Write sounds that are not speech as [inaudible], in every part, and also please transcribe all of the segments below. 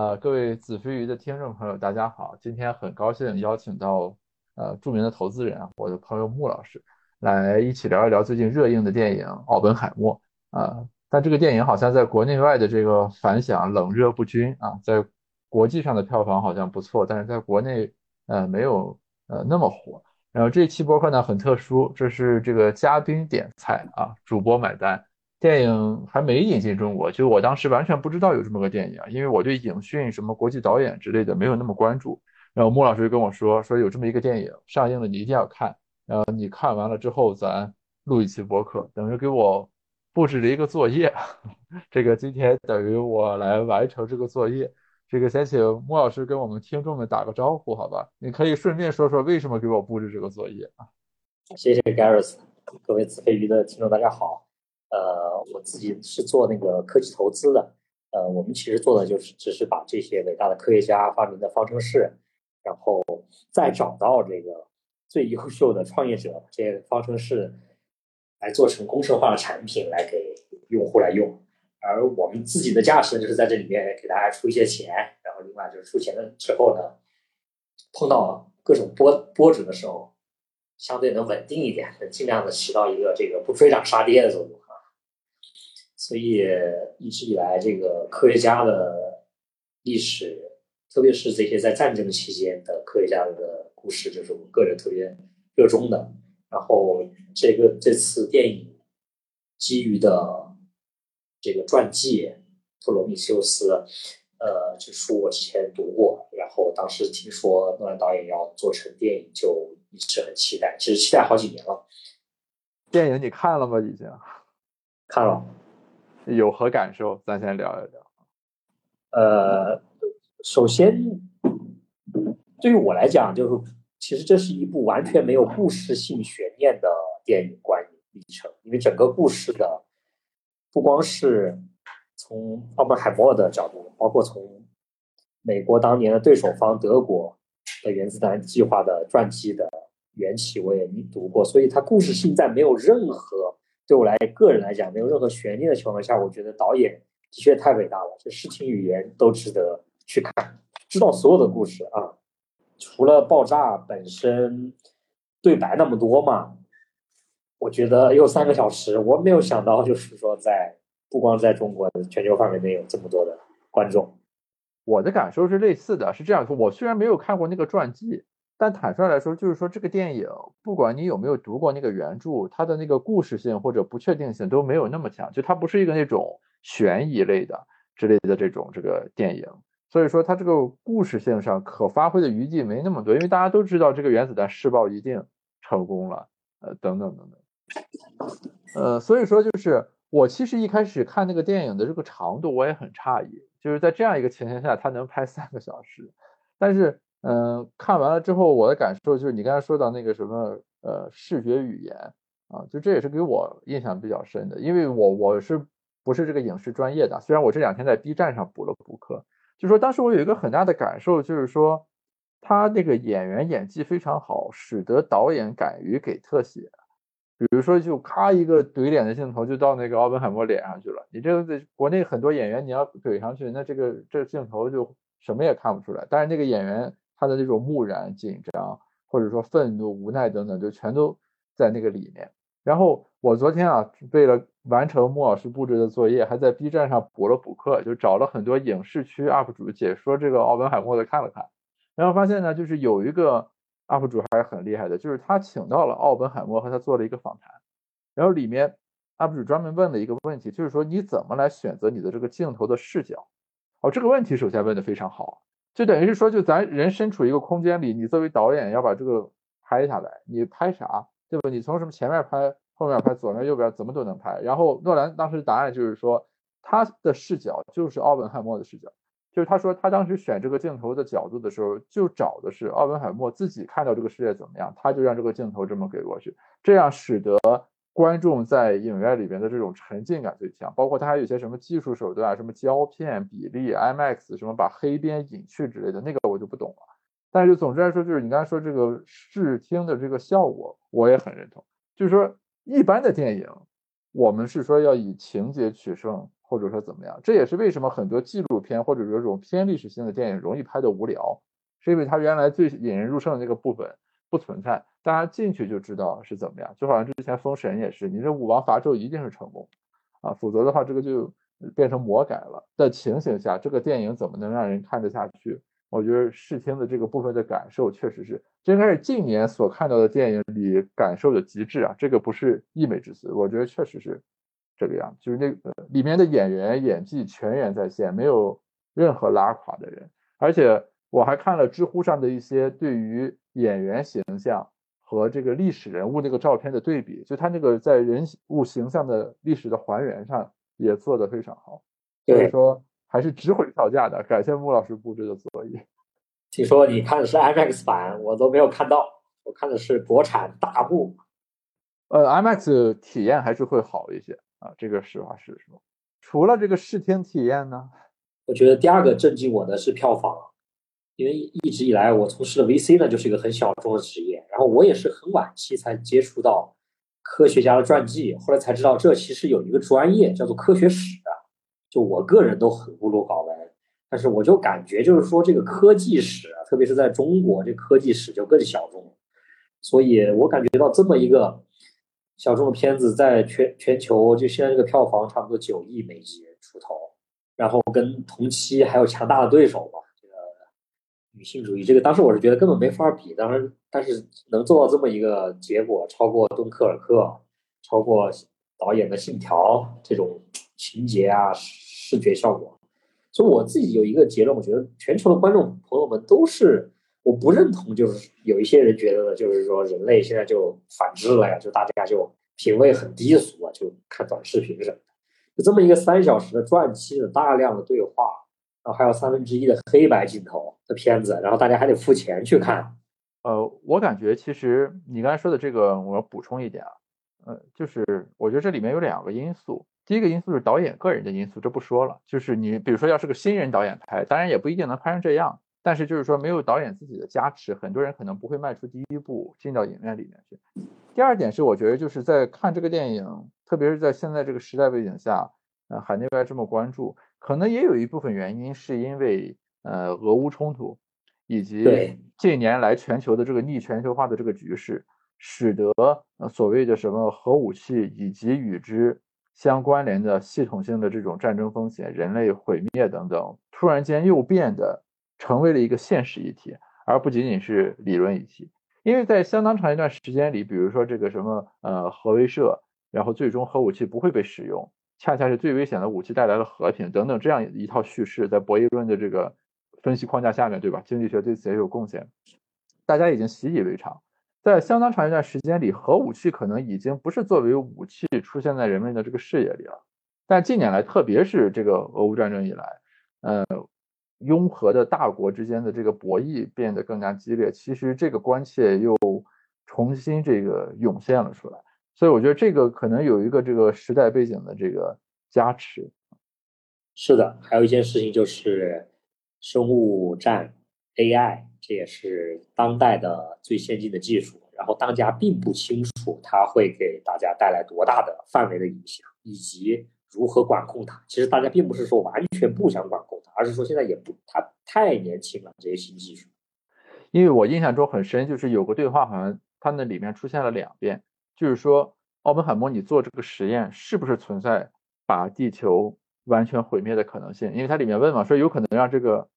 呃，各位子非鱼的听众朋友，大家好！今天很高兴邀请到呃著名的投资人，我的朋友穆老师来一起聊一聊最近热映的电影《奥本海默》啊。但这个电影好像在国内外的这个反响冷热不均啊，在国际上的票房好像不错，但是在国内呃没有呃那么火。然后这期播客呢很特殊，这是这个嘉宾点菜啊，主播买单。电影还没引进中国，就我当时完全不知道有这么个电影，因为我对影讯什么国际导演之类的没有那么关注。然后穆老师就跟我说，说有这么一个电影上映了，你一定要看。然后你看完了之后，咱录一期播客，等于给我布置了一个作业。[laughs] 这个今天等于我来完成这个作业。这个先请穆老师跟我们听众们打个招呼，好吧？你可以顺便说说为什么给我布置这个作业啊？谢谢 Gareth，各位子非鱼的听众，大家好。呃，我自己是做那个科技投资的，呃，我们其实做的就是只是把这些伟大的科学家发明的方程式，然后再找到这个最优秀的创业者，这些方程式来做成工程化的产品来给用户来用，而我们自己的价值，就是在这里面给大家出一些钱，然后另外就是出钱的之后呢，碰到各种波波折的时候，相对能稳定一点，能尽量的起到一个这个不追涨杀跌的作用。所以一直以来，这个科学家的历史，特别是这些在战争期间的科学家的故事，就是我个人特别热衷的。然后这个这次电影基于的这个传记《托罗米修斯》，呃，这书我之前读过，然后当时听说诺兰导演要做成电影，就一直很期待。其实期待好几年了。电影你看了吗？已经看了。有何感受？咱先聊一聊。呃，首先，对于我来讲，就是其实这是一部完全没有故事性悬念的电影观影历程，因为整个故事的不光是从奥本海默的角度，包括从美国当年的对手方德国的原子弹计划的传记的缘起，我也读过，所以它故事性在没有任何。对我来个人来讲，没有任何悬念的情况下，我觉得导演的确太伟大了。这视听语言都值得去看，知道所有的故事啊。除了爆炸本身对白那么多嘛，我觉得有三个小时，我没有想到，就是说在不光在中国，全球范围内有这么多的观众。我的感受是类似的，是这样说：我虽然没有看过那个传记。但坦率来说，就是说这个电影，不管你有没有读过那个原著，它的那个故事性或者不确定性都没有那么强，就它不是一个那种悬疑类的之类的这种这个电影，所以说它这个故事性上可发挥的余地没那么多，因为大家都知道这个原子弹试爆一定成功了，呃，等等等等，呃，所以说就是我其实一开始看那个电影的这个长度我也很诧异，就是在这样一个情形下，它能拍三个小时，但是。嗯，看完了之后，我的感受就是你刚才说到那个什么，呃，视觉语言啊，就这也是给我印象比较深的，因为我我是不是这个影视专业的，虽然我这两天在 B 站上补了补课，就说当时我有一个很大的感受，就是说他那个演员演技非常好，使得导演敢于给特写，比如说就咔一个怼脸的镜头就到那个奥本海默脸上去了，你这个国内很多演员你要怼上去，那这个这镜头就什么也看不出来，但是那个演员。他的那种木然、紧张，或者说愤怒、无奈等等，就全都在那个里面。然后我昨天啊，为了完成穆老师布置的作业，还在 B 站上补了补课，就找了很多影视区 UP 主解说这个奥本海默的看了看，然后发现呢，就是有一个 UP 主还是很厉害的，就是他请到了奥本海默和他做了一个访谈，然后里面 UP 主专门问了一个问题，就是说你怎么来选择你的这个镜头的视角？哦，这个问题首先问的非常好。就等于是说，就咱人身处一个空间里，你作为导演要把这个拍下来，你拍啥，对吧？你从什么前面拍，后面拍，左边右边怎么都能拍。然后诺兰当时答案就是说，他的视角就是奥本海默的视角，就是他说他当时选这个镜头的角度的时候，就找的是奥本海默自己看到这个世界怎么样，他就让这个镜头这么给过去，这样使得。观众在影院里边的这种沉浸感最强，包括它还有些什么技术手段，什么胶片比例、IMAX 什么把黑边隐去之类的，那个我就不懂了。但是总之来说，就是你刚才说这个视听的这个效果，我也很认同。就是说，一般的电影我们是说要以情节取胜，或者说怎么样？这也是为什么很多纪录片或者说这种偏历史性的电影容易拍的无聊，是因为它原来最引人入胜的那个部分不存在，大家进去就知道是怎么样。就好像之前《封神》也是，你这武王伐纣一定是成功啊，否则的话这个就变成魔改了的情形下，这个电影怎么能让人看得下去？我觉得视听的这个部分的感受确实是，这应该是近年所看到的电影里感受的极致啊！这个不是溢美之词，我觉得确实是这个样，就是那个里面的演员演技全员在线，没有任何拉垮的人。而且我还看了知乎上的一些对于演员形象和这个历史人物那个照片的对比，就他那个在人物形象的历史的还原上也做得非常好。所以说。还是值回票价的，感谢穆老师布置的作业。听说你看的是 IMAX 版，我都没有看到，我看的是国产大幕。呃，IMAX 体验还是会好一些啊，这个实话实说。除了这个视听体验呢，我觉得第二个震惊我的是票房，因为一直以来我从事的 VC 呢就是一个很小众的职业，然后我也是很晚期才接触到科学家的传记，后来才知道这其实有一个专业叫做科学史。就我个人都很孤陋寡闻，但是我就感觉就是说这个科技史，特别是在中国，这科技史就更小众。所以我感觉到这么一个小众的片子，在全全球就现在这个票房差不多九亿美金出头，然后跟同期还有强大的对手吧，女性主义，这个当时我是觉得根本没法比。当然，但是能做到这么一个结果，超过《敦刻尔克》，超过导演的《信条》这种。情节啊，视觉效果，所以我自己有一个结论，我觉得全球的观众朋友们都是，我不认同，就是有一些人觉得呢，就是说人类现在就反制了呀，就大家就品味很低俗啊，就看短视频什么的，就这么一个三小时的传记的大量的对话，然后还有三分之一的黑白镜头的片子，然后大家还得付钱去看。呃，我感觉其实你刚才说的这个，我要补充一点啊，呃，就是我觉得这里面有两个因素。第一个因素是导演个人的因素，这不说了。就是你比如说，要是个新人导演拍，当然也不一定能拍成这样。但是就是说，没有导演自己的加持，很多人可能不会迈出第一步进到影院里面去。第二点是，我觉得就是在看这个电影，特别是在现在这个时代背景下，呃，海内外这么关注，可能也有一部分原因是因为呃俄乌冲突，以及近年来全球的这个逆全球化的这个局势，使得呃所谓的什么核武器以及与之。相关联的系统性的这种战争风险、人类毁灭等等，突然间又变得成为了一个现实议题，而不仅仅是理论议题。因为在相当长一段时间里，比如说这个什么呃核威慑，然后最终核武器不会被使用，恰恰是最危险的武器带来了和平等等这样一套叙事，在博弈论的这个分析框架下面，对吧？经济学对此也有贡献，大家已经习以为常。在相当长一段时间里，核武器可能已经不是作为武器出现在人们的这个视野里了。但近年来，特别是这个俄乌战争以来，呃，拥核的大国之间的这个博弈变得更加激烈，其实这个关切又重新这个涌现了出来。所以我觉得这个可能有一个这个时代背景的这个加持。是的，还有一件事情就是生物战 AI。这也是当代的最先进的技术，然后大家并不清楚它会给大家带来多大的范围的影响，以及如何管控它。其实大家并不是说完全不想管控它，而是说现在也不，它太年轻了，这些新技术。因为我印象中很深，就是有个对话，好像它那里面出现了两遍，就是说奥本海默，你做这个实验是不是存在把地球完全毁灭的可能性？因为它里面问嘛，说有可能让这个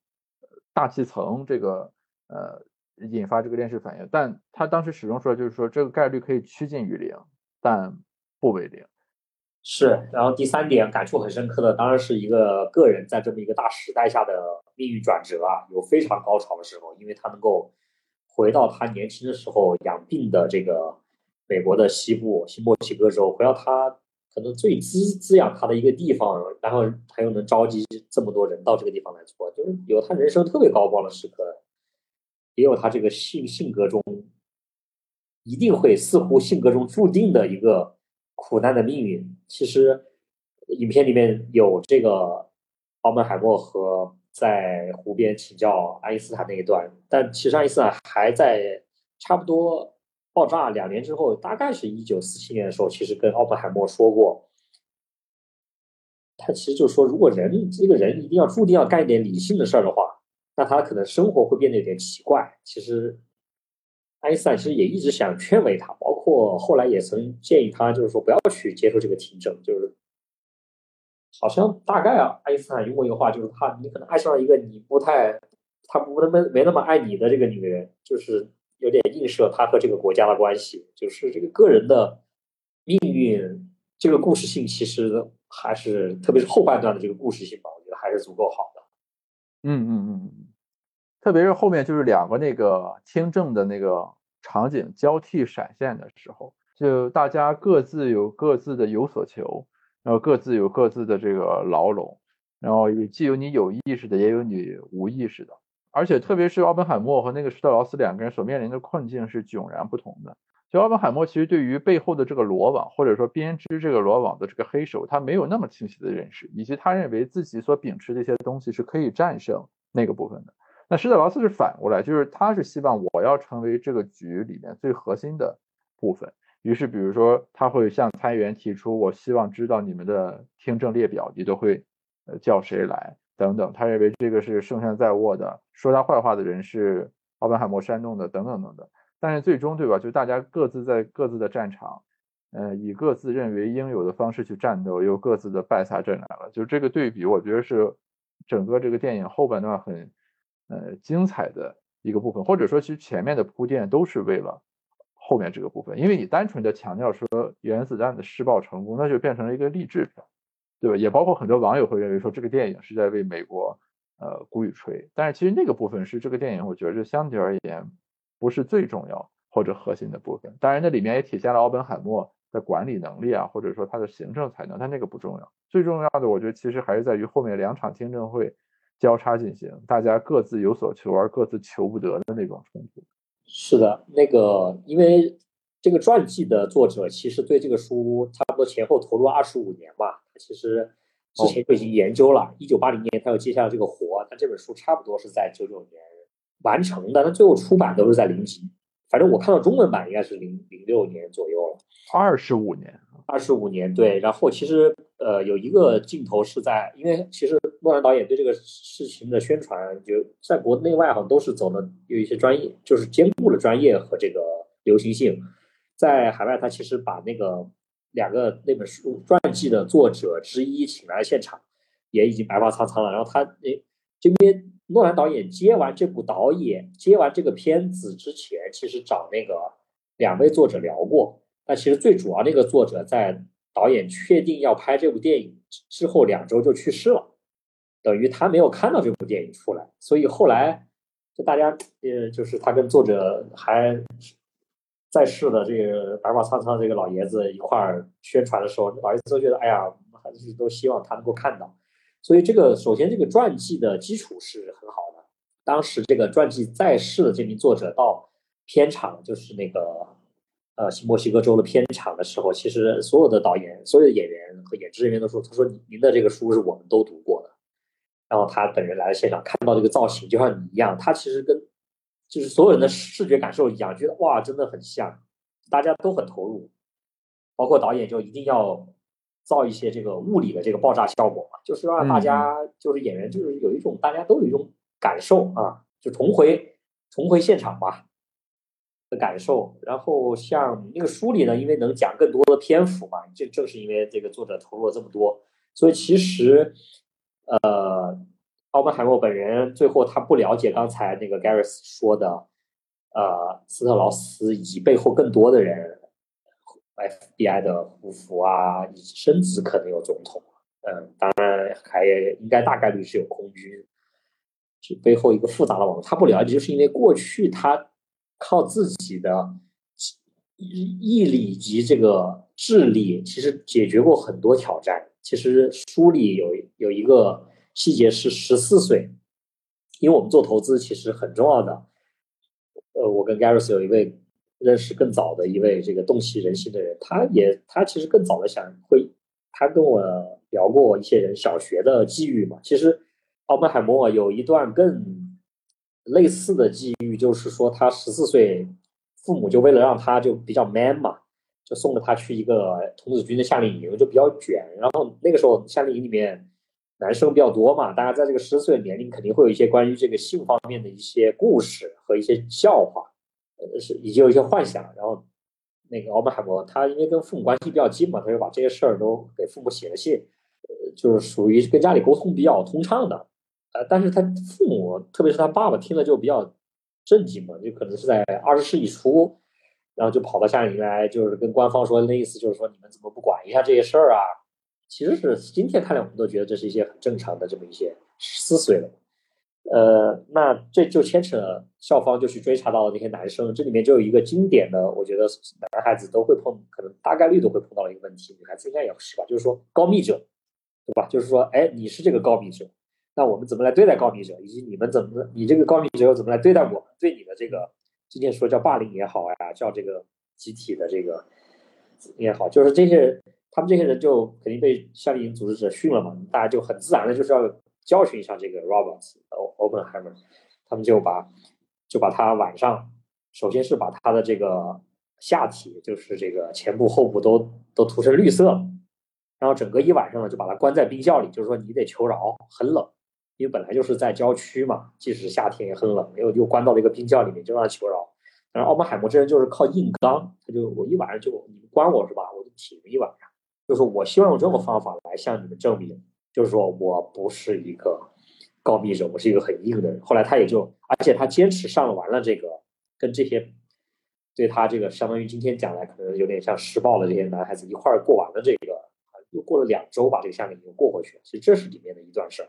大气层这个。呃，引发这个链式反应，但他当时始终说，就是说这个概率可以趋近于零，但不为零。是，然后第三点感触很深刻的，当然是一个个人在这么一个大时代下的命运转折啊，有非常高潮的时候，因为他能够回到他年轻的时候养病的这个美国的西部新墨西哥州，回到他可能最滋滋养他的一个地方，然后他又能召集这么多人到这个地方来做，就是有他人生特别高光的时刻。也有他这个性性格中一定会似乎性格中注定的一个苦难的命运。其实，影片里面有这个奥本海默和在湖边请教爱因斯坦那一段，但其实爱因斯坦还在差不多爆炸两年之后，大概是一九四七年的时候，其实跟奥本海默说过，他其实就说，如果人这个人一定要注定要干一点理性的事儿的话，那他可能生活会变得有点奇怪。其实，爱因斯坦其实也一直想劝慰他，包括后来也曾建议他，就是说不要去接受这个听证，就是好像大概啊，爱因斯坦用过一个话，就是他你可能爱上了一个你不太，他不那么没那么爱你的这个女人，就是有点映射他和这个国家的关系，就是这个个人的命运，这个故事性其实。还是特别是后半段的这个故事性吧，我觉得还是足够好的。嗯嗯嗯，特别是后面就是两个那个听证的那个场景交替闪现的时候，就大家各自有各自的有所求，然后各自有各自的这个牢笼，然后既有你有意识的，也有你无意识的，而且特别是奥本海默和那个施特劳斯两个人所面临的困境是迥然不同的。就奥本海默其实对于背后的这个罗网，或者说编织这个罗网的这个黑手，他没有那么清晰的认识，以及他认为自己所秉持的一些东西是可以战胜那个部分的。那施特劳斯是反过来，就是他是希望我要成为这个局里面最核心的部分。于是，比如说他会向参议员提出，我希望知道你们的听证列表，你都会呃叫谁来等等。他认为这个是胜券在握的，说他坏话的人是奥本海默煽动的等等等等。但是最终，对吧？就大家各自在各自的战场，呃，以各自认为应有的方式去战斗，又各自的败下阵来了。就这个对比，我觉得是整个这个电影后半段很呃精彩的一个部分，或者说其实前面的铺垫都是为了后面这个部分。因为你单纯的强调说原子弹的试爆成功，那就变成了一个励志片，对吧？也包括很多网友会认为说这个电影是在为美国呃鼓与吹。但是其实那个部分是这个电影，我觉得相对而言。不是最重要或者核心的部分，当然那里面也体现了奥本海默的管理能力啊，或者说他的行政才能，但那个不重要。最重要的，我觉得其实还是在于后面两场听证会交叉进行，大家各自有所求而各自求不得的那种冲突。是的，那个因为这个传记的作者其实对这个书差不多前后投入二十五年吧，其实之前就已经研究了。一九八零年他又接下了这个活，他这本书差不多是在九九年。完成的，那最后出版都是在零几，反正我看到中文版应该是零零六年左右了。二十五年，二十五年，对。然后其实呃有一个镜头是在，因为其实诺兰导演对这个事情的宣传，就在国内外好像都是走的有一些专业，就是兼顾了专业和这个流行性。在海外，他其实把那个两个那本书传记的作者之一请来了现场，也已经白发苍苍了。然后他那这边。诺兰导演接完这部导演接完这个片子之前，其实找那个两位作者聊过。但其实最主要那个作者在导演确定要拍这部电影之后两周就去世了，等于他没有看到这部电影出来。所以后来就大家呃，就是他跟作者还在世的这个白发苍苍这个老爷子一块儿宣传的时候，老爷子都觉得哎呀，还是都希望他能够看到。所以这个首先这个传记的基础是很好的。当时这个传记在世的这名作者到片场，就是那个呃新墨西哥州的片场的时候，其实所有的导演、所有的演员和演职人员都说：“他说您的这个书是我们都读过的。”然后他本人来了现场，看到这个造型，就像你一样，他其实跟就是所有人的视觉感受一样，觉得哇，真的很像，大家都很投入，包括导演就一定要。造一些这个物理的这个爆炸效果嘛，就是让大家就是演员就是有一种大家都有一种感受啊，就重回重回现场吧的感受。然后像那个书里呢，因为能讲更多的篇幅嘛，这正是因为这个作者投入了这么多，所以其实呃，奥本海默本人最后他不了解刚才那个 Garris 说的呃斯特劳斯以及背后更多的人。FBI 的夫妇啊，以及甚至可能有总统，嗯，当然还应该大概率是有空军，是背后一个复杂的网络。他不了解，就是因为过去他靠自己的毅力以及这个智力，其实解决过很多挑战。其实书里有有一个细节是十四岁，因为我们做投资其实很重要的。呃，我跟 Garris 有一位。认识更早的一位这个洞悉人心的人，他也他其实更早的想会，他跟我聊过一些人小学的际遇嘛。其实奥本海默有一段更类似的际遇，就是说他十四岁父母就为了让他就比较 man 嘛，就送了他去一个童子军的夏令营，就比较卷。然后那个时候夏令营里面男生比较多嘛，大家在这个十岁年龄肯定会有一些关于这个性方面的一些故事和一些笑话，呃，是以及有一些幻想。然后那个奥本海默他因为跟父母关系比较近嘛，他就把这些事儿都给父母写了信，呃，就是属于跟家里沟通比较通畅的。呃，但是他父母，特别是他爸爸，听了就比较震惊嘛，就可能是在二十世纪初，然后就跑到夏令营来，就是跟官方说那意思，就是说你们怎么不管一下这些事儿啊？其实是今天看来，我们都觉得这是一些很正常的这么一些思维了。呃，那这就牵扯校方就去追查到了那些男生，这里面就有一个经典的，我觉得男孩子都会碰，可能大概率都会碰到一个问题，女孩子应该也是吧？就是说告密者，对吧？就是说，哎，你是这个告密者。那我们怎么来对待告密者，以及你们怎么，你这个告密者又怎么来对待我们？对你的这个，今天说叫霸凌也好呀，叫这个集体的这个也好，就是这些人，他们这些人就肯定被夏令营组织者训了嘛，大家就很自然的就是要教训一下这个 Roberts O Openheimer，他们就把就把他晚上，首先是把他的这个下体，就是这个前部后部都都涂成绿色，然后整个一晚上呢就把他关在冰窖里，就是说你得求饶，很冷。因为本来就是在郊区嘛，即使夏天也很冷，又又关到了一个冰窖里面，就让他求饶。但是奥本海默这人就是靠硬刚，他就我一晚上就你们关我是吧，我就挺一晚上。就是我希望用这种方法来向你们证明，就是说我不是一个告密者，我是一个很硬的人。后来他也就，而且他坚持上完了这个，跟这些对他这个相当于今天讲来可能有点像施暴的这些男孩子一块儿过完了这个，又过了两周把这个夏令营过过去了。其实这是里面的一段事儿。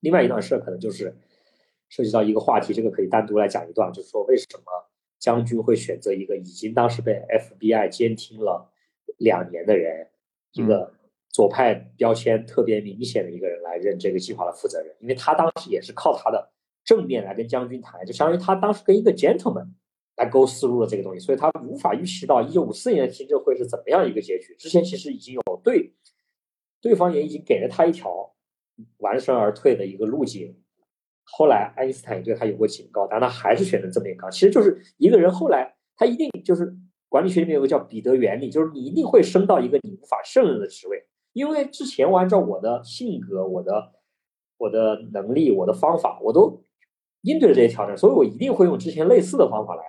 另外一段事儿可能就是涉及到一个话题，这个可以单独来讲一段，就是说为什么将军会选择一个已经当时被 FBI 监听了两年的人，一个左派标签特别明显的一个人来任这个计划的负责人？因为他当时也是靠他的正面来跟将军谈，就相当于他当时跟一个 gentleman 来勾思路的这个东西，所以他无法预期到一九五四年的听证会是怎么样一个结局。之前其实已经有对对方也已经给了他一条。完胜而退的一个路径。后来爱因斯坦也对他有过警告，但他还是选择这么一个。其实就是一个人后来他一定就是管理学里面有个叫彼得原理，就是你一定会升到一个你无法胜任的职位，因为之前我按照我的性格、我的我的能力、我的方法，我都应对了这些挑战，所以我一定会用之前类似的方法来。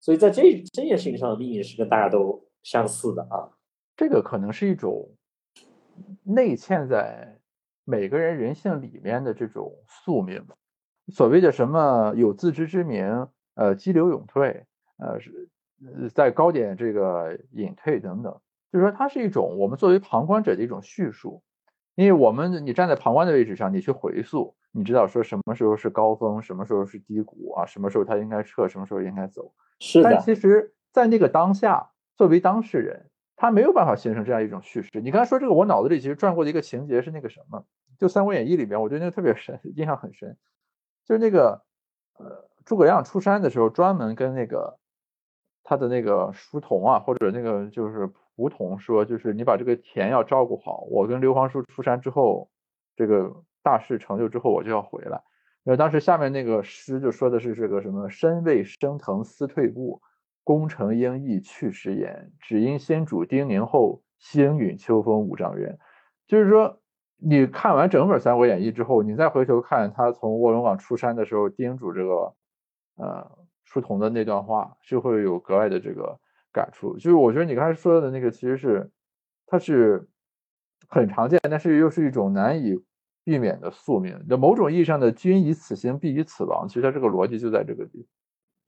所以在这这件事情上的命运是跟大家都相似的啊。这个可能是一种内嵌在。每个人人性里面的这种宿命，所谓的什么有自知之明，呃，激流勇退，呃，是在高点这个隐退等等，就是说它是一种我们作为旁观者的一种叙述，因为我们你站在旁观的位置上，你去回溯，你知道说什么时候是高峰，什么时候是低谷啊，什么时候它应该撤，什么时候应该走，是的。但其实，在那个当下，作为当事人。他没有办法形成这样一种叙事。你刚才说这个，我脑子里其实转过的一个情节是那个什么，就《三国演义》里边，我觉得那个特别深，印象很深。就是那个，呃，诸葛亮出山的时候，专门跟那个他的那个书童啊，或者那个就是仆童说，就是你把这个田要照顾好。我跟刘皇叔出山之后，这个大事成就之后，我就要回来。那当时下面那个诗就说的是这个什么“身未升腾思退步”。功成应意去时言，只因先主叮咛后，星陨秋风五丈原。就是说，你看完整本《三国演义》之后，你再回头看他从卧龙岗出山的时候叮嘱这个呃书童的那段话，就会有格外的这个感触。就是我觉得你刚才说的那个，其实是它是很常见，但是又是一种难以避免的宿命。那某种意义上的“君以此行，必以此亡”，其实它这个逻辑就在这个地方。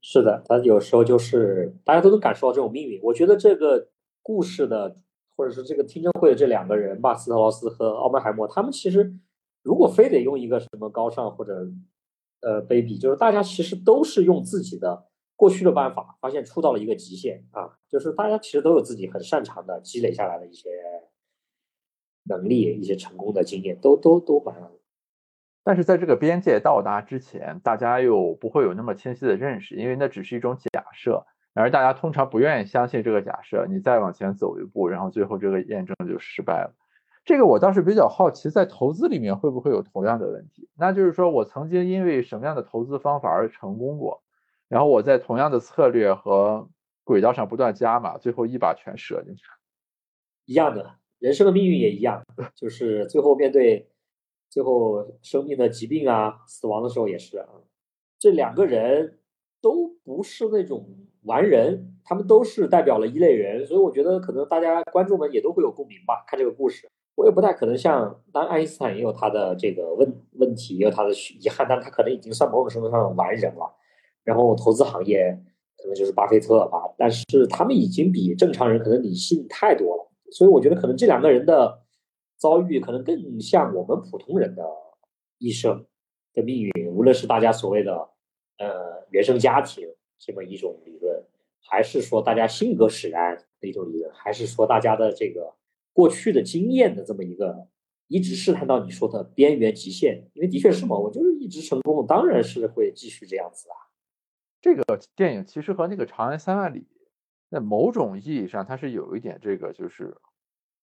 是的，他有时候就是大家都能感受到这种命运。我觉得这个故事的，或者是这个听证会的这两个人吧，斯特劳斯和奥本海默，他们其实如果非得用一个什么高尚或者呃，baby，，就是大家其实都是用自己的过去的办法，发现出到了一个极限啊，就是大家其实都有自己很擅长的积累下来的一些能力、一些成功的经验，都都都蛮。但是在这个边界到达之前，大家又不会有那么清晰的认识，因为那只是一种假设，然而大家通常不愿意相信这个假设。你再往前走一步，然后最后这个验证就失败了。这个我倒是比较好奇，在投资里面会不会有同样的问题？那就是说我曾经因为什么样的投资方法而成功过，然后我在同样的策略和轨道上不断加码，最后一把全折进去。一样的，人生的命运也一样，就是最后面对最后生命的疾病啊、死亡的时候也是啊。这两个人都不是那种完人，他们都是代表了一类人，所以我觉得可能大家观众们也都会有共鸣吧。看这个故事，我也不太可能像，当然爱因斯坦也有他的这个问问题，也有他的遗憾，但他可能已经算某种程度上的完人了。然后投资行业可能就是巴菲特吧，但是他们已经比正常人可能理性太多了。所以我觉得可能这两个人的遭遇可能更像我们普通人的一生的命运，无论是大家所谓的呃原生家庭这么一种理论，还是说大家性格使然的一种理论，还是说大家的这个过去的经验的这么一个一直试探到你说的边缘极限，因为的确是嘛，我就是一直成功，当然是会继续这样子啊。这个电影其实和那个《长安三万里》。在某种意义上，它是有一点这个就是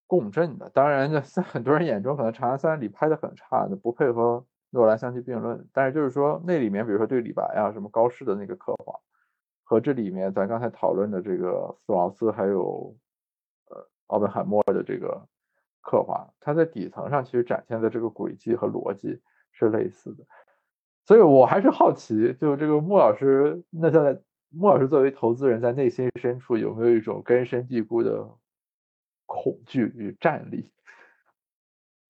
共振的。当然，在 [laughs] 很多人眼中，可能《长安三万里》拍的很差，那不配和诺兰相提并论。但是就是说，那里面比如说对李白啊，什么高适的那个刻画，和这里面咱刚才讨论的这个斯劳斯还有奥本海默的这个刻画，它在底层上其实展现的这个轨迹和逻辑是类似的。所以我还是好奇，就这个穆老师，那在。穆老师作为投资人，在内心深处有没有一种根深蒂固的恐惧与战栗？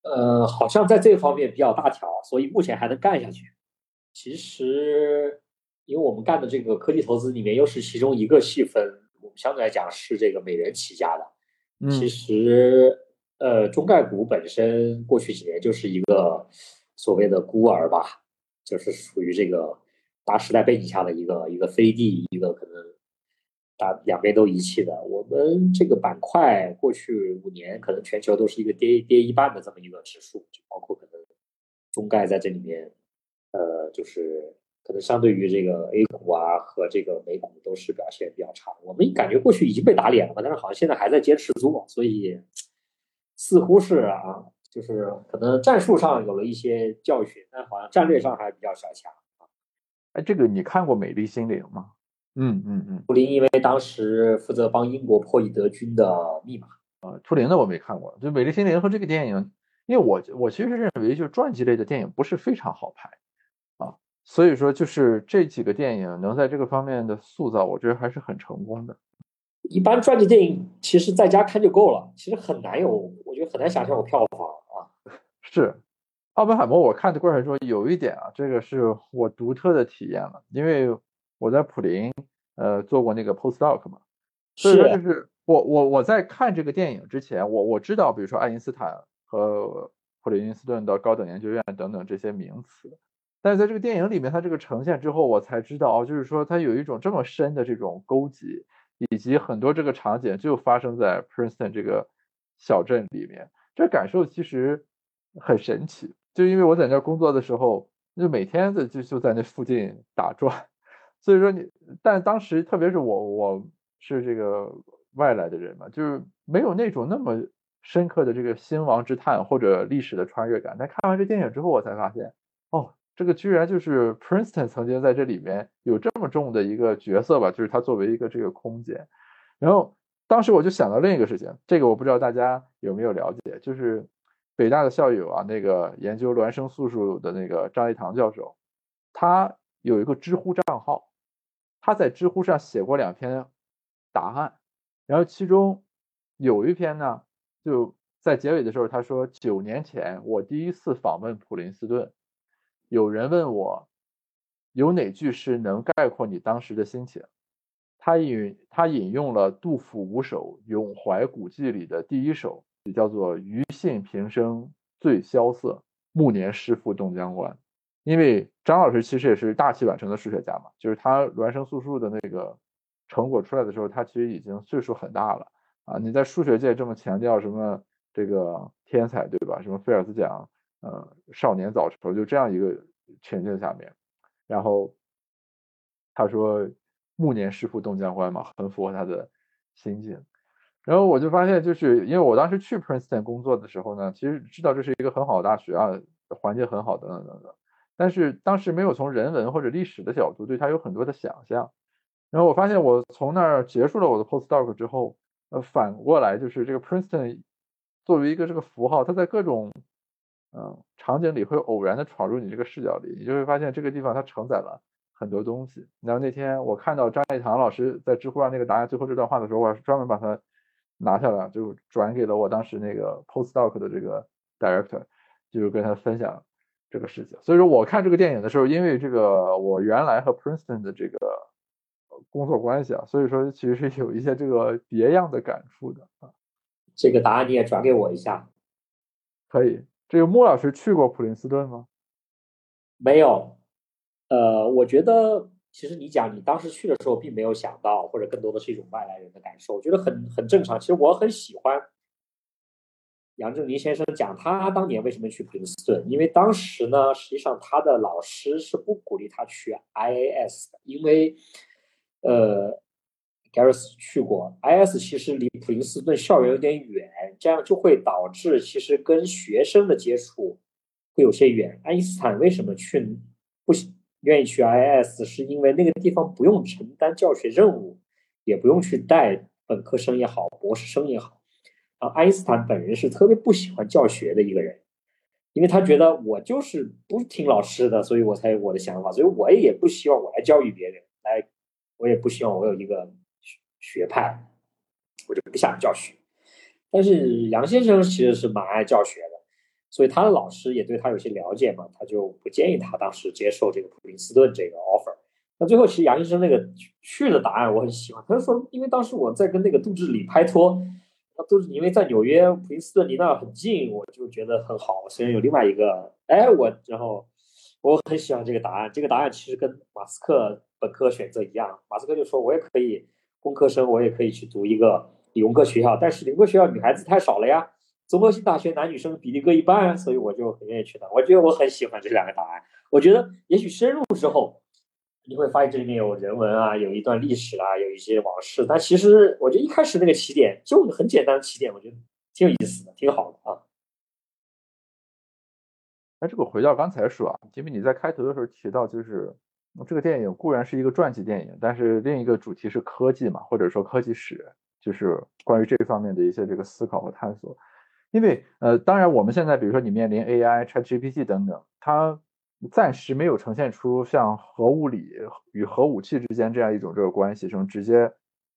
呃，好像在这方面比较大条，所以目前还能干下去。其实，因为我们干的这个科技投资里面，又是其中一个细分，我们相对来讲是这个美元起家的。其实，呃，中概股本身过去几年就是一个所谓的孤儿吧，就是属于这个。大时代背景下的一个一个飞地，一个可能大两边都遗弃的。我们这个板块过去五年，可能全球都是一个跌跌一半的这么一个指数，就包括可能中概在这里面，呃，就是可能相对于这个 A 股啊和这个美股都是表现比较差。我们感觉过去已经被打脸了嘛，但是好像现在还在坚持做，所以似乎是啊，就是可能战术上有了一些教训，但好像战略上还比较小强。哎，这个你看过《美丽心灵》吗？嗯嗯嗯。图灵因为当时负责帮英国破译德军的密码。啊，图灵的我没看过，就《美丽心灵》和这个电影，因为我我其实认为，就是传记类的电影不是非常好拍啊，所以说就是这几个电影能在这个方面的塑造，我觉得还是很成功的。一般传记电影其实在家看就够了，其实很难有，我觉得很难想象有票房啊。[laughs] 是。奥本海默，我看的过程中有一点啊，这个是我独特的体验了，因为我在普林呃做过那个 postdoc 嘛，所以说就是我我我在看这个电影之前，我我知道比如说爱因斯坦和普林斯顿的高等研究院等等这些名词，但是在这个电影里面，它这个呈现之后，我才知道哦，就是说它有一种这么深的这种勾结，以及很多这个场景就发生在 Princeton 这个小镇里面，这感受其实很神奇。就因为我在那工作的时候，就每天的就就在那附近打转，[laughs] 所以说你，但当时特别是我，我是这个外来的人嘛，就是没有那种那么深刻的这个兴亡之叹或者历史的穿越感。但看完这电影之后，我才发现，哦，这个居然就是 Princeton 曾经在这里面有这么重的一个角色吧，就是它作为一个这个空间。然后当时我就想到另一个事情，这个我不知道大家有没有了解，就是。北大的校友啊，那个研究孪生素数的那个张一堂教授，他有一个知乎账号，他在知乎上写过两篇答案，然后其中有一篇呢，就在结尾的时候他说，九年前我第一次访问普林斯顿，有人问我有哪句诗能概括你当时的心情，他引他引用了杜甫五首《咏怀古迹》里的第一首。也叫做余信平生最萧瑟，暮年诗赋冻江关。因为张老师其实也是大器晚成的数学家嘛，就是他孪生素数的那个成果出来的时候，他其实已经岁数很大了啊。你在数学界这么强调什么这个天才对吧？什么菲尔兹奖，呃，少年早熟，就这样一个情境下面，然后他说暮年诗赋冻江关嘛，很符合他的心境。然后我就发现，就是因为我当时去 Princeton 工作的时候呢，其实知道这是一个很好的大学啊，环境很好等等等等。但是当时没有从人文或者历史的角度对它有很多的想象。然后我发现我从那儿结束了我的 postdoc 之后，呃，反过来就是这个 Princeton 作为一个这个符号，它在各种嗯场景里会偶然的闯入你这个视角里，你就会发现这个地方它承载了很多东西。然后那天我看到张一堂老师在知乎上那个答案最后这段话的时候，我是专门把它拿下来，就转给了我当时那个 postdoc 的这个 director，就是跟他分享这个事情。所以说我看这个电影的时候，因为这个我原来和 Princeton 的这个。工作关系啊，所以说其实是有一些这个别样的感触的啊。这个答案你也转给我一下，可以。这个莫老师去过普林斯顿吗？没有。呃，我觉得其实你讲你当时去的时候并没有想到，或者更多的是一种外来人的感受，我觉得很很正常。其实我很喜欢杨振宁先生讲他当年为什么去普林斯顿，因为当时呢，实际上他的老师是不鼓励他去 IAS 的，因为。呃，Garris 去过，IS 其实离普林斯顿校园有点远，这样就会导致其实跟学生的接触会有些远。爱因斯坦为什么去不愿意去 IS？是因为那个地方不用承担教学任务，也不用去带本科生也好，博士生也好。啊，爱因斯坦本人是特别不喜欢教学的一个人，因为他觉得我就是不听老师的，所以我才有我的想法，所以我也不希望我来教育别人来。我也不希望我有一个学派，我就不想教学。但是杨先生其实是蛮爱教学的，所以他的老师也对他有些了解嘛，他就不建议他当时接受这个普林斯顿这个 offer。那最后其实杨先生那个去的答案我很喜欢，他说因为当时我在跟那个杜志礼拍拖，他都是因为在纽约普林斯顿离那很近，我就觉得很好。虽然有另外一个，哎，我然后我很喜欢这个答案，这个答案其实跟马斯克。本科选择一样，马斯克就说：“我也可以工科生，我也可以去读一个理工科学校，但是理工科学校女孩子太少了呀。综合性大学男女生比例各一半，所以我就很愿意去的。我觉得我很喜欢这两个答案。我觉得也许深入之后，你会发现这里面有人文啊，有一段历史啊，有一些往事。但其实我觉得一开始那个起点就很简单的起点，我觉得挺有意思的，挺好的啊。哎，这个回到刚才说啊，因为你在开头的时候提到就是。这个电影固然是一个传记电影，但是另一个主题是科技嘛，或者说科技史，就是关于这方面的一些这个思考和探索。因为呃，当然我们现在比如说你面临 AI、ChatGPT 等等，它暂时没有呈现出像核物理与核武器之间这样一种这个关系，这种直接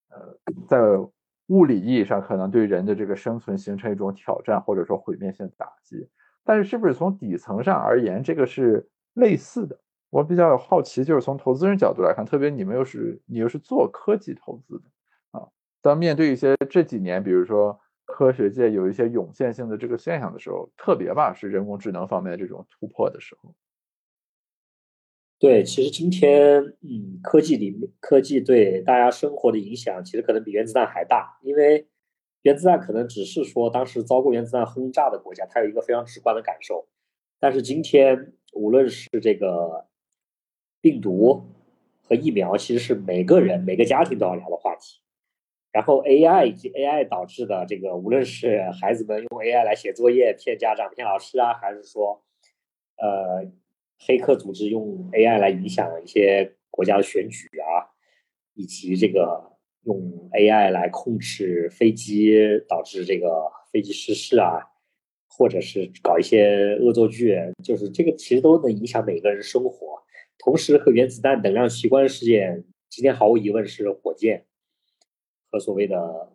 呃在物理意义上可能对人的这个生存形成一种挑战或者说毁灭性打击。但是是不是从底层上而言，这个是类似的？我比较有好奇，就是从投资人角度来看，特别你们又是你又是做科技投资的啊，当面对一些这几年，比如说科学界有一些涌现性的这个现象的时候，特别吧是人工智能方面的这种突破的时候。对，其实今天嗯，科技里面科技对大家生活的影响，其实可能比原子弹还大，因为原子弹可能只是说当时遭过原子弹轰炸的国家，它有一个非常直观的感受，但是今天无论是这个。病毒和疫苗其实是每个人、每个家庭都要聊的话题。然后 AI 以及 AI 导致的这个，无论是孩子们用 AI 来写作业骗家长、骗老师啊，还是说，呃，黑客组织用 AI 来影响一些国家的选举啊，以及这个用 AI 来控制飞机，导致这个飞机失事啊，或者是搞一些恶作剧，就是这个其实都能影响每个人生活。同时，和原子弹等量齐观事件，今天毫无疑问是火箭和所谓的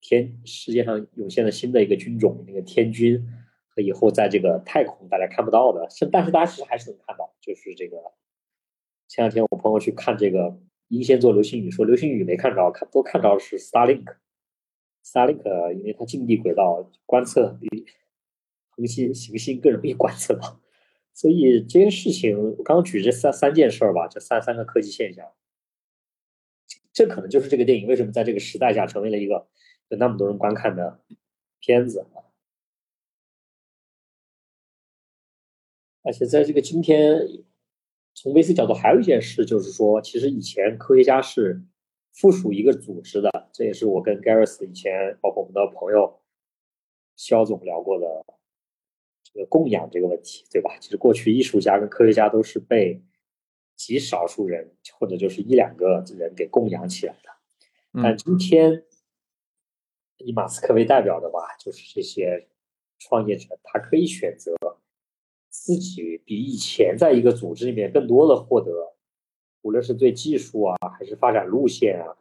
天世界上涌现了新的一个军种，那个天军和以后在这个太空大家看不到的，是但是大家其实还是能看到，就是这个前两天我朋友去看这个英仙座流星雨，说流星雨没看着，看都看着是 Starlink，Starlink 因为它近地轨道观测比恒星行星更容易观测到。所以这件事情，我刚刚举这三三件事儿吧，这三三个科技现象，这可能就是这个电影为什么在这个时代下成为了一个有那么多人观看的片子。而且在这个今天，从 VC 角度，还有一件事就是说，其实以前科学家是附属一个组织的，这也是我跟 Garris 以前包括我们的朋友肖总聊过的。这个供养这个问题，对吧？其实过去艺术家跟科学家都是被极少数人或者就是一两个人给供养起来的，但今天以马斯克为代表的吧，就是这些创业者，他可以选择自己比以前在一个组织里面更多的获得，无论是对技术啊还是发展路线啊，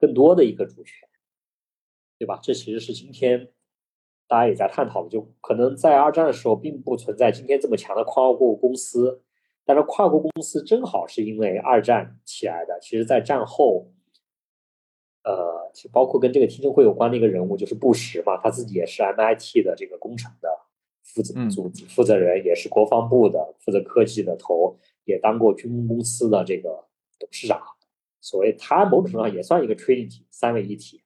更多的一个主权，对吧？这其实是今天。大家也在探讨，就可能在二战的时候并不存在今天这么强的跨国公司，但是跨国公司正好是因为二战起来的。其实，在战后，呃，包括跟这个听证会有关的一个人物就是布什嘛，他自己也是 MIT 的这个工程的负责组负责人，也是国防部的负责科技的头，也当过军工公司的这个董事长。所谓他某种程度上也算一个 Trinity 三位一体。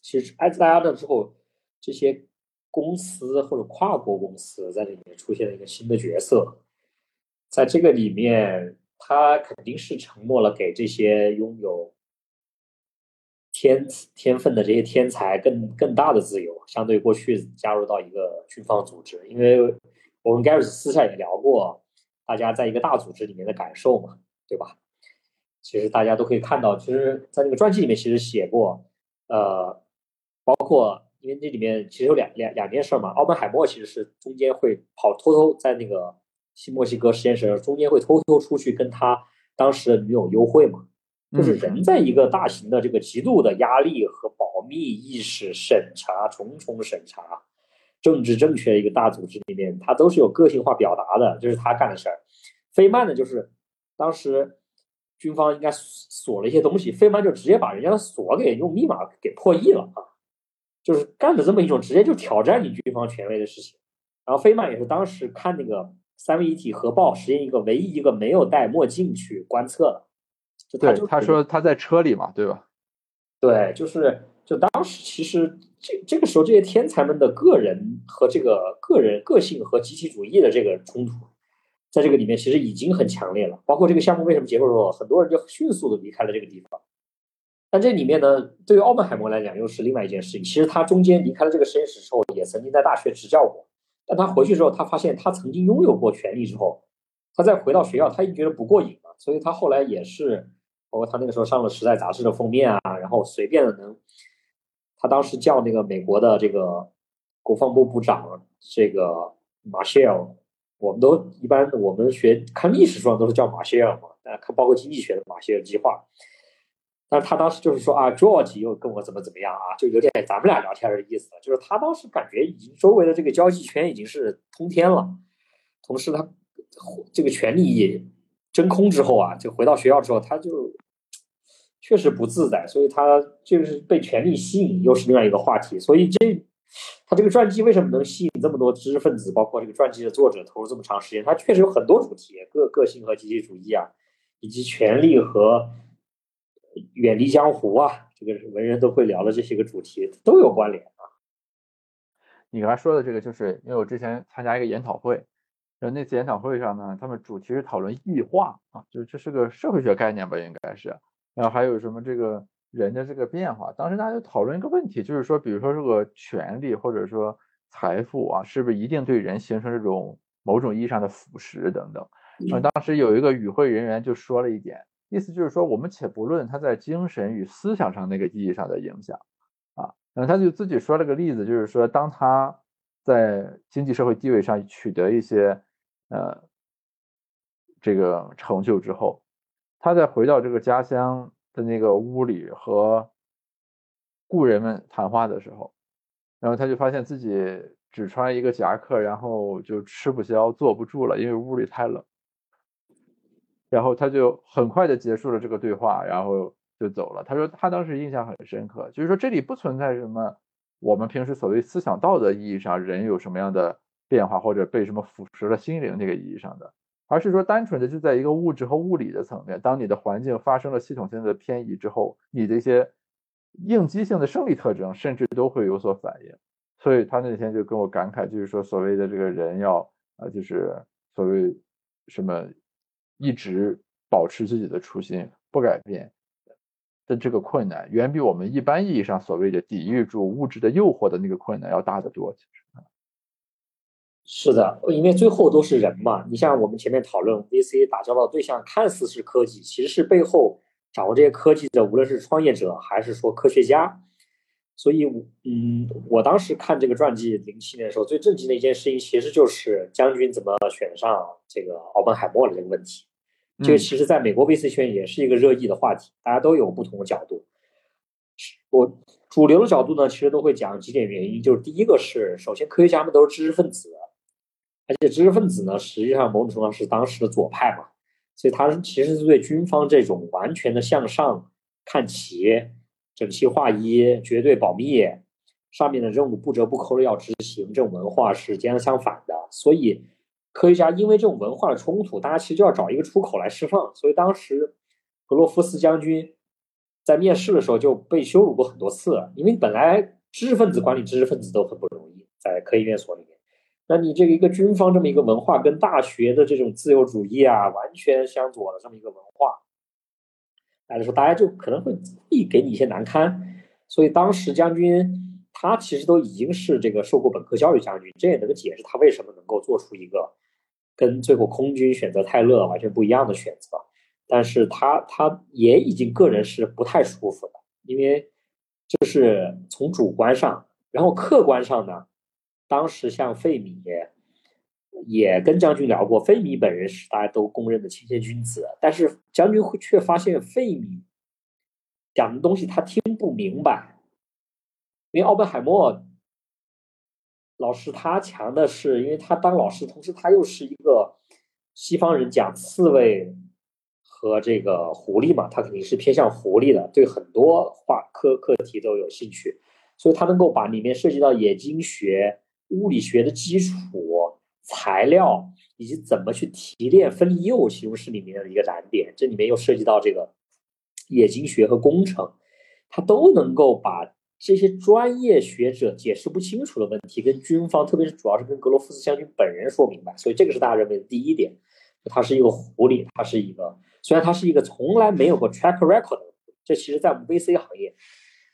其实挨在二战之后，这些。公司或者跨国公司在里面出现了一个新的角色，在这个里面，他肯定是承诺了给这些拥有天天分的这些天才更更大的自由，相对过去加入到一个军方组织。因为我跟 Gary 私下也聊过，大家在一个大组织里面的感受嘛，对吧？其实大家都可以看到，其实在那个传记里面其实写过，呃，包括。因为那里面其实有两两两件事嘛，奥本海默其实是中间会跑偷偷在那个新墨西哥实验室中间会偷偷出去跟他当时的女友幽会嘛，就是人在一个大型的这个极度的压力和保密意识审查重重审查政治正确的一个大组织里面，他都是有个性化表达的，就是他干的事儿。费曼呢，就是当时军方应该锁了一些东西，费曼就直接把人家的锁给用密码给破译了啊。就是干了这么一种直接就挑战你军方权威的事情，然后费曼也是当时看那个三位一体核爆实验一个唯一一个没有戴墨镜去观测的，对，他说他在车里嘛，对吧？对，就是就当时其实这这个时候这些天才们的个人和这个个人个性和集体主义的这个冲突，在这个里面其实已经很强烈了。包括这个项目为什么结束之后，很多人就迅速的离开了这个地方。但这里面呢，对于奥本海默来讲又是另外一件事情。其实他中间离开了这个实验室之后，也曾经在大学执教过。但他回去之后，他发现他曾经拥有过权力之后，他再回到学校，他已经觉得不过瘾了。所以他后来也是，包括他那个时候上了《时代》杂志的封面啊，然后随便的能，他当时叫那个美国的这个国防部部长这个马歇尔，我们都一般我们学看历史书上都是叫马歇尔嘛，啊，看包括经济学的马歇尔计划。但是他当时就是说啊，George 又跟我怎么怎么样啊，就有点咱们俩聊天的意思。就是他当时感觉已经周围的这个交际圈已经是通天了，同时他这个权力真空之后啊，就回到学校之后，他就确实不自在，所以他就是被权力吸引，又是另外一个话题。所以这他这个传记为什么能吸引这么多知识分子，包括这个传记的作者投入这么长时间？他确实有很多主题，个个性和集体主义啊，以及权力和。远离江湖啊，这个文人都会聊的这些个主题都有关联啊。你刚才说的这个，就是因为我之前参加一个研讨会，然后那次研讨会上呢，他们主题是讨论异化啊，就是这是个社会学概念吧，应该是。然后还有什么这个人的这个变化，当时大家就讨论一个问题，就是说，比如说这个权利或者说财富啊，是不是一定对人形成这种某种意义上的腐蚀等等？然后当时有一个与会人员就说了一点。意思就是说，我们且不论他在精神与思想上那个意义上的影响，啊，然后他就自己说了个例子，就是说，当他在经济社会地位上取得一些呃这个成就之后，他在回到这个家乡的那个屋里和故人们谈话的时候，然后他就发现自己只穿一个夹克，然后就吃不消、坐不住了，因为屋里太冷。然后他就很快的结束了这个对话，然后就走了。他说他当时印象很深刻，就是说这里不存在什么我们平时所谓思想道德意义上人有什么样的变化，或者被什么腐蚀了心灵这个意义上的，而是说单纯的就在一个物质和物理的层面，当你的环境发生了系统性的偏移之后，你的一些应激性的生理特征甚至都会有所反应。所以他那天就跟我感慨，就是说所谓的这个人要啊，就是所谓什么。一直保持自己的初心不改变的这个困难，远比我们一般意义上所谓的抵御住物质的诱惑的那个困难要大得多。是的，因为最后都是人嘛。你像我们前面讨论 VC 打交道对象看似是科技，其实是背后掌握这些科技的，无论是创业者还是说科学家。所以，嗯，我当时看这个传记零七年的时候，最震惊的一件事情，其实就是将军怎么选上这个奥本海默的这个问题。这个其实在美国 VC 圈也是一个热议的话题，大家都有不同的角度。我主流的角度呢，其实都会讲几点原因，就是第一个是，首先科学家们都是知识分子，而且知识分子呢，实际上某种程度上是当时的左派嘛，所以他其实是对军方这种完全的向上看齐。整齐划一、绝对保密，上面的任务不折不扣的要执行，这种文化是截然相反的。所以，科学家因为这种文化的冲突，大家其实就要找一个出口来释放。所以当时，格罗夫斯将军在面试的时候就被羞辱过很多次，因为本来知识分子管理知识分子都很不容易，在科研院所里面，那你这个一个军方这么一个文化，跟大学的这种自由主义啊完全相左的这么一个文化。来说，大家就可能会易给你一些难堪，所以当时将军他其实都已经是这个受过本科教育将军，这也能够解释他为什么能够做出一个跟最后空军选择泰勒完全不一样的选择。但是他他也已经个人是不太舒服的，因为就是从主观上，然后客观上呢，当时像费米。也跟将军聊过，费米本人是大家都公认的谦谦君子，但是将军会却发现费米讲的东西他听不明白，因为奥本海默老师他强的是，因为他当老师，同时他又是一个西方人讲刺猬和这个狐狸嘛，他肯定是偏向狐狸的，对很多话课课题都有兴趣，所以他能够把里面涉及到冶金学、物理学的基础。材料以及怎么去提炼分离铀，其实是里面的一个难点。这里面又涉及到这个冶金学和工程，他都能够把这些专业学者解释不清楚的问题，跟军方，特别是主要是跟格罗夫斯将军本人说明白。所以这个是大家认为的第一点。他是一个狐狸，他是一个虽然他是一个从来没有过 track record 的，这其实在我们 VC 行业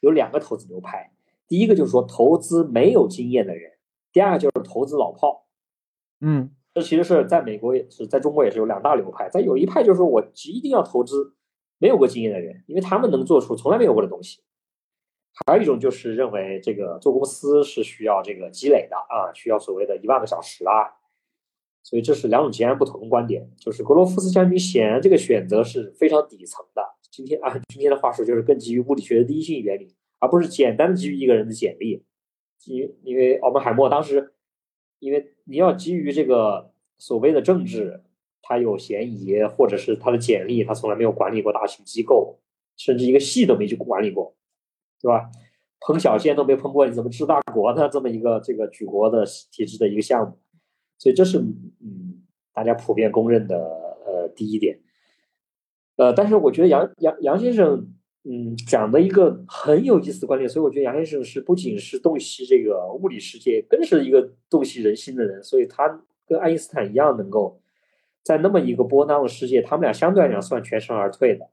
有两个投资流派。第一个就是说投资没有经验的人，第二个就是投资老炮。嗯，这其实是在美国也是在中国也是有两大流派，在有一派就是说我一定要投资没有过经验的人，因为他们能做出从来没有过的东西。还有一种就是认为这个做公司是需要这个积累的啊，需要所谓的一万个小时啊，所以这是两种截然不同的观点。就是格罗夫斯将军显然这个选择是非常底层的。今天按今天的话说，就是更基于物理学的第一性原理，而不是简单的基于一个人的简历。因因为奥本海默当时。因为你要基于这个所谓的政治，他有嫌疑，或者是他的简历，他从来没有管理过大型机构，甚至一个系都没去管理过，对吧？烹小鲜都没烹过，你怎么治大国呢？这么一个这个举国的体制的一个项目，所以这是嗯大家普遍公认的呃第一点，呃，但是我觉得杨杨杨先生。嗯，讲的一个很有意思的观点，所以我觉得杨先生是不仅是洞悉这个物理世界，更是一个洞悉人心的人。所以他跟爱因斯坦一样，能够在那么一个波浪的世界，他们俩相对来讲算全身而退的，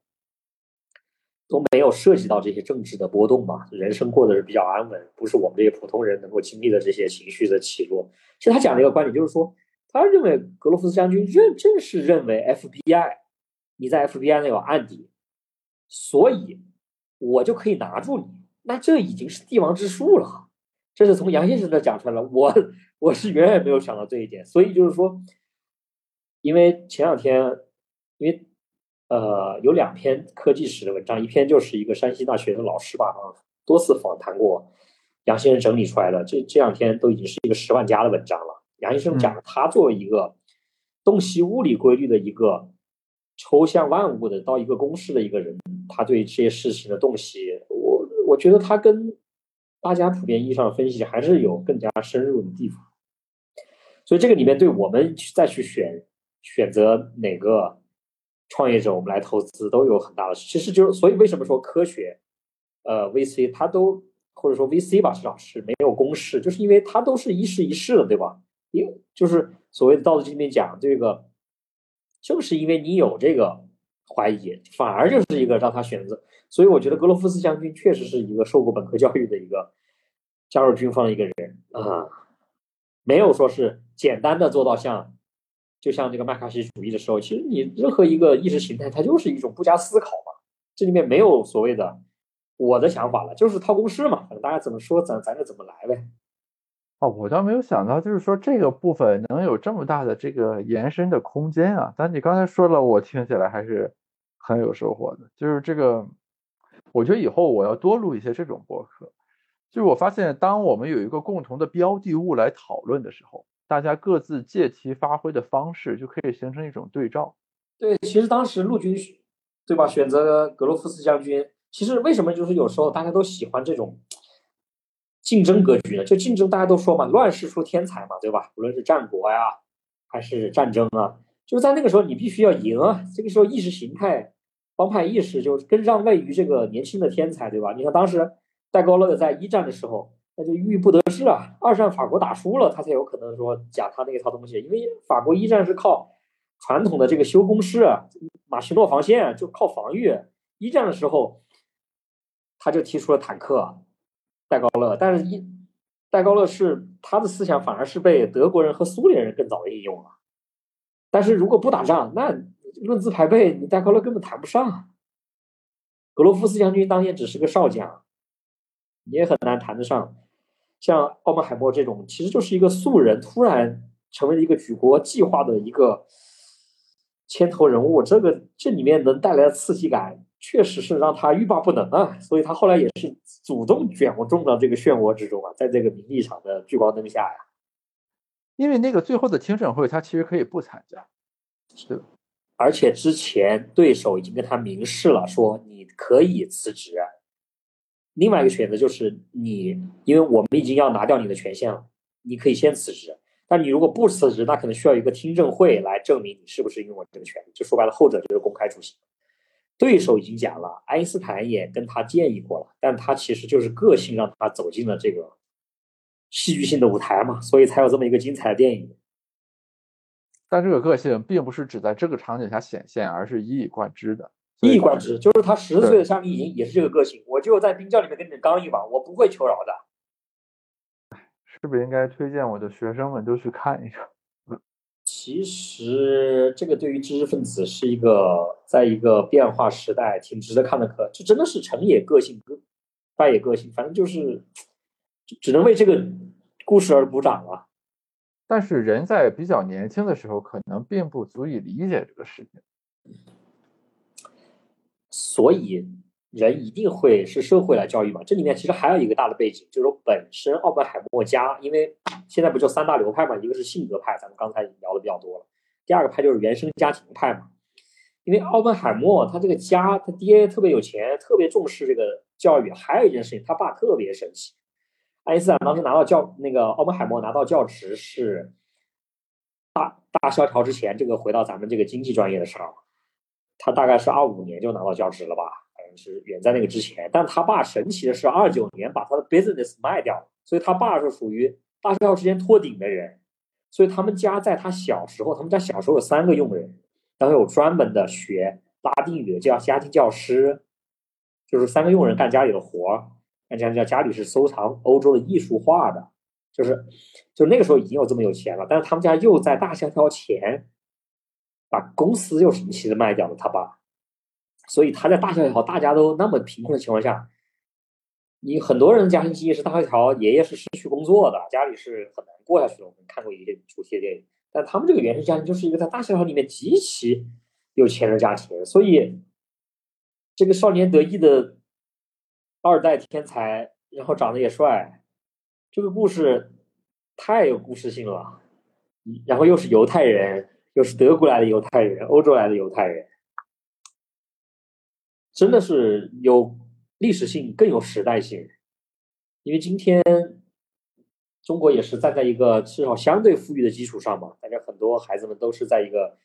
都没有涉及到这些政治的波动嘛，人生过得是比较安稳，不是我们这些普通人能够经历的这些情绪的起落。其实他讲的一个观点就是说，他认为格罗夫斯将军认正是认为 FBI 你在 FBI 内有案底。所以，我就可以拿住你，那这已经是帝王之术了。这是从杨先生那讲出来了。我我是远远没有想到这一点。所以就是说，因为前两天，因为呃有两篇科技史的文章，一篇就是一个山西大学的老师吧，啊多次访谈过杨先生整理出来的，这这两天都已经是一个十万加的文章了。杨先生讲，他作为一个洞悉物理规律的一个。抽象万物的到一个公式的一个人，他对这些事情的洞悉，我我觉得他跟大家普遍意义上的分析还是有更加深入的地方。所以这个里面对我们再去选选择哪个创业者，我们来投资都有很大的。其实就是所以为什么说科学，呃，VC 它都或者说 VC 吧，至少是没有公式，就是因为它都是一试一试的，对吧？因为就是所谓的道德经里面讲这个。就是因为你有这个怀疑，反而就是一个让他选择。所以我觉得格罗夫斯将军确实是一个受过本科教育的一个加入军方的一个人啊。没有说是简单的做到像，就像这个麦卡锡主义的时候，其实你任何一个意识形态，它就是一种不加思考嘛，这里面没有所谓的我的想法了，就是套公式嘛，反正大家怎么说，咱咱就怎么来呗。哦，我倒没有想到，就是说这个部分能有这么大的这个延伸的空间啊。但你刚才说了，我听起来还是很有收获的。就是这个，我觉得以后我要多录一些这种播客。就是我发现，当我们有一个共同的标的物来讨论的时候，大家各自借题发挥的方式就可以形成一种对照。对，其实当时陆军，对吧？选择格罗夫斯将军，其实为什么就是有时候大家都喜欢这种。竞争格局呢？就竞争，大家都说嘛，乱世出天才嘛，对吧？无论是战国呀，还是战争啊，就是在那个时候你必须要赢啊。这个时候意识形态、帮派意识就更让位于这个年轻的天才，对吧？你看当时戴高乐在一战的时候，那就郁郁不得志啊。二战法国打输了，他才有可能说讲他那一套东西，因为法国一战是靠传统的这个修工事、马奇诺防线，就靠防御。一战的时候，他就提出了坦克。戴高乐，但是一戴高乐是他的思想反而是被德国人和苏联人更早的应用了。但是如果不打仗，那论资排辈，你戴高乐根本谈不上。格罗夫斯将军当年只是个少将，你也很难谈得上。像奥本海默这种，其实就是一个素人，突然成为了一个举国计划的一个牵头人物，这个这里面能带来的刺激感。确实是让他欲罢不能啊，所以他后来也是主动卷入到这个漩涡之中啊，在这个名利场的聚光灯下呀。因为那个最后的听证会，他其实可以不参加，是。而且之前对手已经跟他明示了，说你可以辞职。另外一个选择就是你，因为我们已经要拿掉你的权限了，你可以先辞职。但你如果不辞职，那可能需要一个听证会来证明你是不是拥有这个权利。就说白了，后者就是公开出席。对手已经讲了，爱因斯坦也跟他建议过了，但他其实就是个性让他走进了这个戏剧性的舞台嘛，所以才有这么一个精彩的电影。但这个个性并不是只在这个场景下显现，而是一以贯之的。一以贯之，就是他十岁的夏令营也是这个个性，我就在冰窖里面跟你们刚一把，我不会求饶的。是不是应该推荐我的学生们都去看一下？其实这个对于知识分子是一个，在一个变化时代挺值得看的课，这真的是成也个性，败也个性，反正就是只能为这个故事而鼓掌了。但是人在比较年轻的时候，可能并不足以理解这个事情，所以。人一定会是社会来教育嘛？这里面其实还有一个大的背景，就是说本身奥本海默家，因为现在不就三大流派嘛？一个是性格派，咱们刚才聊的比较多了；第二个派就是原生家庭派嘛。因为奥本海默他这个家，他爹特别有钱，特别重视这个教育。还有一件事情，他爸特别神奇。爱因斯坦当时拿到教那个奥本海默拿到教职是大大萧条之前，这个回到咱们这个经济专业的时候，他大概是二五年就拿到教职了吧？是远在那个之前，但他爸神奇的是，二九年把他的 business 卖掉了，所以他爸是属于大萧条之间托顶的人，所以他们家在他小时候，他们家小时候有三个佣人，然后有专门的学拉丁语的叫家庭教师，就是三个佣人干家里的活儿，人家家家里是收藏欧洲的艺术画的，就是就那个时候已经有这么有钱了，但是他们家又在大萧条前把公司又神奇的卖掉了，他爸。所以他在大萧条，大家都那么贫困的情况下，你很多人家庭记忆是大萧条，爷爷是失去工作的，家里是很难过下去的。我们看过一些主题的电影，但他们这个原生家庭就是一个在大萧条里面极其有钱的家庭，所以这个少年得意的二代天才，然后长得也帅，这个故事太有故事性了。然后又是犹太人，又是德国来的犹太人，欧洲来的犹太人。真的是有历史性，更有时代性，因为今天中国也是站在一个至少相对富裕的基础上嘛，大家很多孩子们都是在一个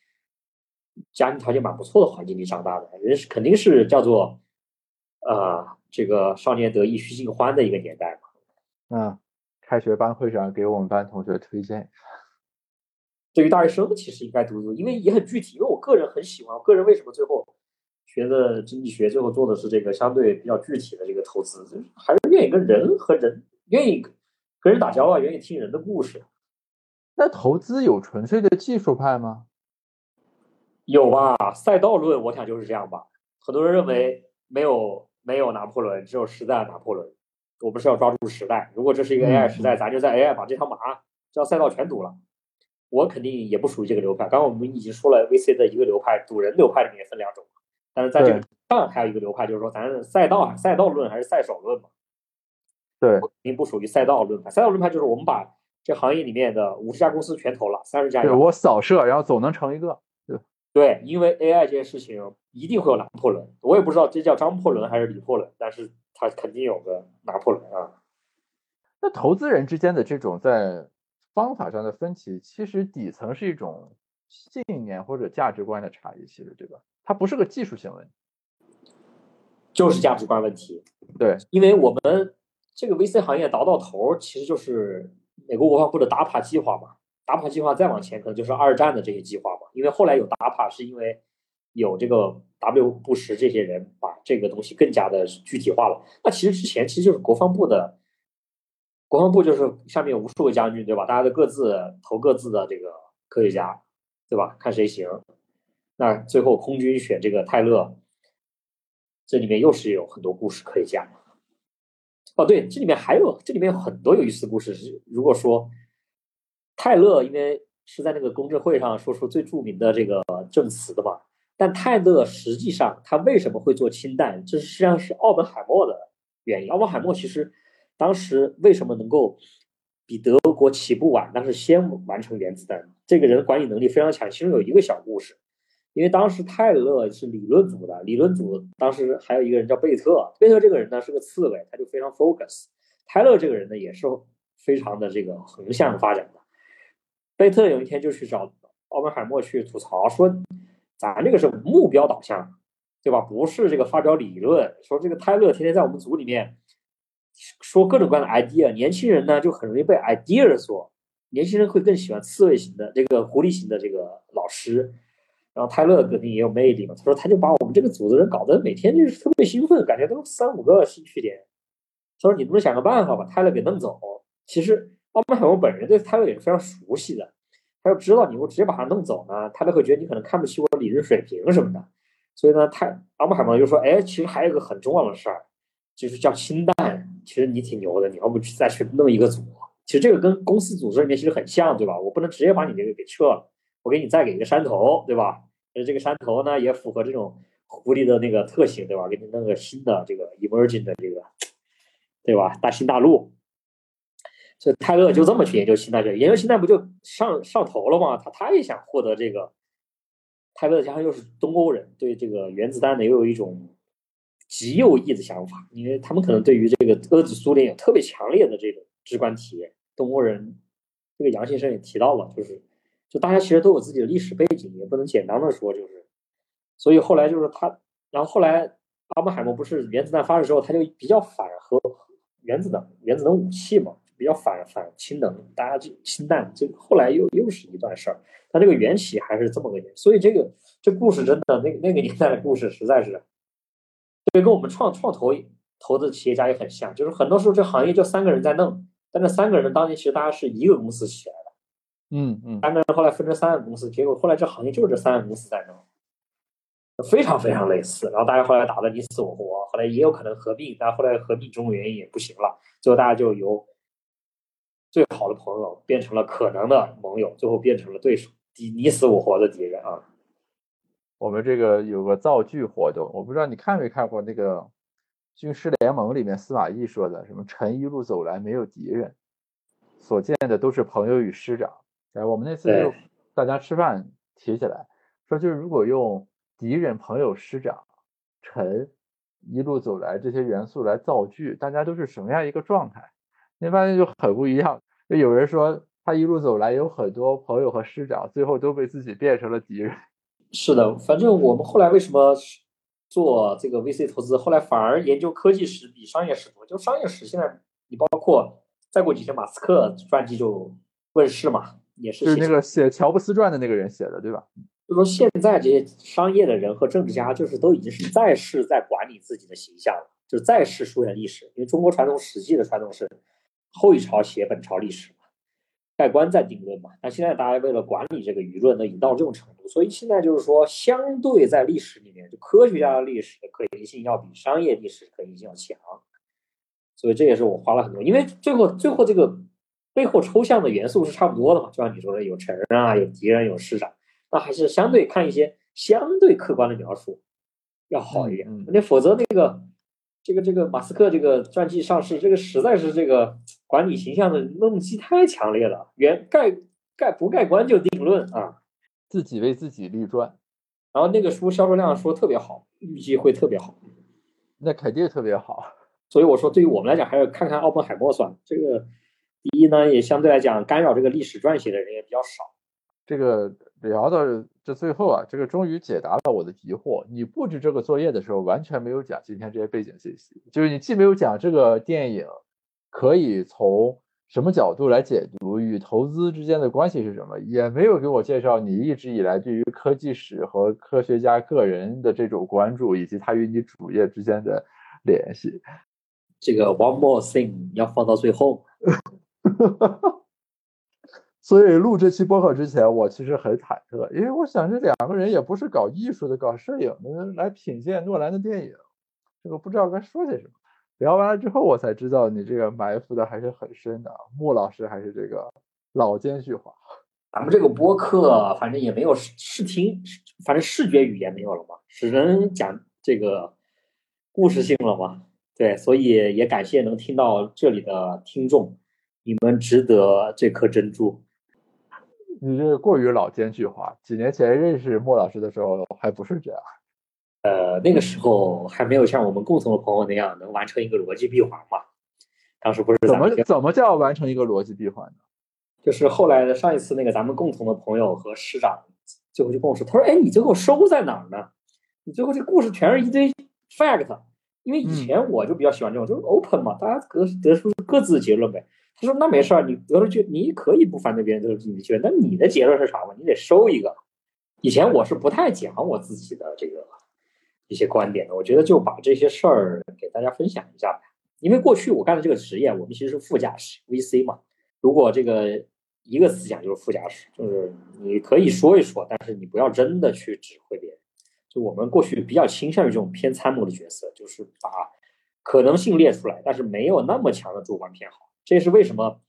家庭条件蛮不错的环境里长大的，人是肯定是叫做啊，这个少年得意须尽欢的一个年代嘛。嗯，开学班会上给我们班同学推荐，对于大学生其实应该读读，因为也很具体，因为我个人很喜欢，我个人为什么最后。学的经济学，最后做的是这个相对比较具体的这个投资，还是愿意跟人和人，愿意跟人打交道，愿意听人的故事。那投资有纯粹的技术派吗？有吧，赛道论，我想就是这样吧。很多人认为没有没有拿破仑，只有时代拿破仑。我们是要抓住时代。如果这是一个 AI 时代，咱就在 AI 把这条马这条赛道全堵了。我肯定也不属于这个流派。刚刚我们已经说了，VC 的一个流派，赌人流派里面分两种。但是在这个上还有一个流派，就是说咱赛道赛道论还是赛手论嘛？对，肯定不属于赛道论派。赛道论派就是我们把这行业里面的五十家公司全投了，三十家。对我扫射，然后总能成一个。对，因为 AI 这件事情一定会有拿破仑，我也不知道这叫张破仑还是李破仑，但是他肯定有个拿破仑啊。那投资人之间的这种在方法上的分歧，其实底层是一种信念或者价值观的差异，其实对吧？它不是个技术性问题，就是价值观问题。对，因为我们这个 VC 行业倒到头，其实就是美国国防部的 DAPA 计划嘛。DAPA 计划再往前，可能就是二战的这些计划嘛。因为后来有 DAPA，是因为有这个 W 布什这些人把这个东西更加的具体化了。那其实之前其实就是国防部的，国防部就是下面有无数个将军，对吧？大家都各自投各自的这个科学家，对吧？看谁行。那最后空军选这个泰勒，这里面又是有很多故事可以讲。哦，对，这里面还有这里面有很多有意思的故事。如果说。泰勒因为是在那个公证会上说出最著名的这个证词的嘛，但泰勒实际上他为什么会做氢弹，这实际上是奥本海默的原因。奥本海默其实当时为什么能够比德国起步晚，但是先完成原子弹？这个人管理能力非常强。其中有一个小故事，因为当时泰勒是理论组的，理论组当时还有一个人叫贝特，贝特这个人呢是个刺猬，他就非常 focus。泰勒这个人呢也是非常的这个横向发展的。贝特有一天就去找奥本海默去吐槽，说：“咱这个是目标导向，对吧？不是这个发表理论。说这个泰勒天天在我们组里面说各种各样的 idea，年轻人呢就很容易被 idea 所，年轻人会更喜欢刺猬型的这个狐狸型的这个老师。然后泰勒肯定也有魅力嘛，他说他就把我们这个组的人搞得每天就是特别兴奋，感觉都三五个兴趣点。他说你不能想个办法把泰勒给弄走？其实。”奥本海默本人对泰勒也是非常熟悉的，他就知道你我直接把他弄走呢，泰勒会觉得你可能看不起我理论水平什么的，所以呢，泰奥本海默就说：“哎，其实还有个很重要的事儿，就是叫氢弹。其实你挺牛的，你要不再去弄一个组？其实这个跟公司组织里面其实很像，对吧？我不能直接把你这个给撤了，我给你再给一个山头，对吧？这个山头呢也符合这种狐狸的那个特性，对吧？给你弄个新的这个 emerging 的这个，对吧？大新大陆。”所以泰勒就这么去研究氢弹，研究新大不就上上头了吗？他他也想获得这个。泰勒加上又是东欧人，对这个原子弹呢又有一种极右翼的想法，因为他们可能对于这个俄子苏联有特别强烈的这种直观体验。东欧人，这个杨先生也提到了，就是就大家其实都有自己的历史背景，也不能简单的说就是。所以后来就是他，然后后来阿本海默不是原子弹发射之后，他就比较反核原子能原子能武器嘛。比较反反氢能，大家就氢弹，这个后来又又是一段事儿。它这个缘起还是这么个缘，所以这个这故事真的，那那个年代的故事实在是，对，跟我们创创投投资企业家也很像，就是很多时候这行业就三个人在弄，但这三个人当年其实大家是一个公司起来，嗯嗯，三个人后来分成三个公司，结果后来这行业就是这三个公司在弄。非常非常类似，然后大家后来打的你死我活，后来也有可能合并，但后来合并种种原因也不行了，最后大家就由。最好的朋友变成了可能的盟友，最后变成了对手，敌你死我活的敌人啊！我们这个有个造句活动，我不知道你看没看过那个《军师联盟》里面司马懿说的什么“臣一路走来没有敌人，所见的都是朋友与师长”。哎，我们那次就大家吃饭提起来，说就是如果用敌人、朋友、师长、臣一路走来这些元素来造句，大家都是什么样一个状态？你发现就很不一样。就有人说他一路走来有很多朋友和师长，最后都被自己变成了敌人。是的，反正我们后来为什么做这个 VC 投资，后来反而研究科技史比商业史多。就商业史现在，你包括再过几天马斯克传记就问世嘛，也是就是那个写乔布斯传的那个人写的，对吧？就说现在这些商业的人和政治家，就是都已经是在世在管理自己的形象了，就是在世书写历史。因为中国传统史记的传统是。后一朝写本朝历史嘛，盖棺再定论嘛。那现在大家为了管理这个舆论，呢，已经到这种程度，所以现在就是说，相对在历史里面，就科学家的历史的可行性要比商业历史可行性要强。所以这也是我花了很多，因为最后最后这个背后抽象的元素是差不多的嘛，就像你说的，有成人啊，有敌人，有市长，那还是相对看一些相对客观的描述要好一点。那否则那个这个这个马斯克这个传记上市，这个实在是这个管理形象的动机太强烈了，原盖盖不盖棺就定论啊，自己为自己立传。然后那个书销售量说特别好，预计会特别好，那肯定特别好。所以我说，对于我们来讲，还是看看奥本海默算。这个第一呢，也相对来讲干扰这个历史撰写的人也比较少。这个聊到这最后啊，这个终于解答了我的疑惑。你布置这个作业的时候，完全没有讲今天这些背景信息，就是你既没有讲这个电影可以从什么角度来解读与投资之间的关系是什么，也没有给我介绍你一直以来对于科技史和科学家个人的这种关注，以及他与你主业之间的联系。这个 one more thing 要放到最后，[laughs] 所以录这期播客之前，我其实很忐忑，因为我想这两个人也不是搞艺术的、搞摄影的，来品鉴诺兰的电影，这个不知道该说些什么。聊完了之后，我才知道你这个埋伏的还是很深的，穆老师还是这个老奸巨猾。咱们这个播客反正也没有视听，反正视觉语言没有了嘛，只能讲这个故事性了嘛。对，所以也感谢能听到这里的听众，你们值得这颗珍珠。你这过于老奸巨猾，几年前认识莫老师的时候还不是这样。呃，那个时候还没有像我们共同的朋友那样能完成一个逻辑闭环嘛。当时不是怎么怎么叫完成一个逻辑闭环呢？就是后来的上一次那个咱们共同的朋友和师长最后就跟我说，他说：“哎，你最后收在哪儿呢？你最后这故事全是一堆 fact。”因为以前我就比较喜欢这种，就是 open 嘛，大家各得出各自的结论呗。他说那没事儿，你得出去，你可以不反对别人得出你的结论，那你的结论是啥嘛？你得收一个。以前我是不太讲我自己的这个一些观点的，我觉得就把这些事儿给大家分享一下吧。因为过去我干的这个职业，我们其实是副驾驶 VC 嘛。如果这个一个思想就是副驾驶，就是你可以说一说，但是你不要真的去指挥别人。就我们过去比较倾向于这种偏参谋的角色，就是把可能性列出来，但是没有那么强的主观偏好。这也是为什么，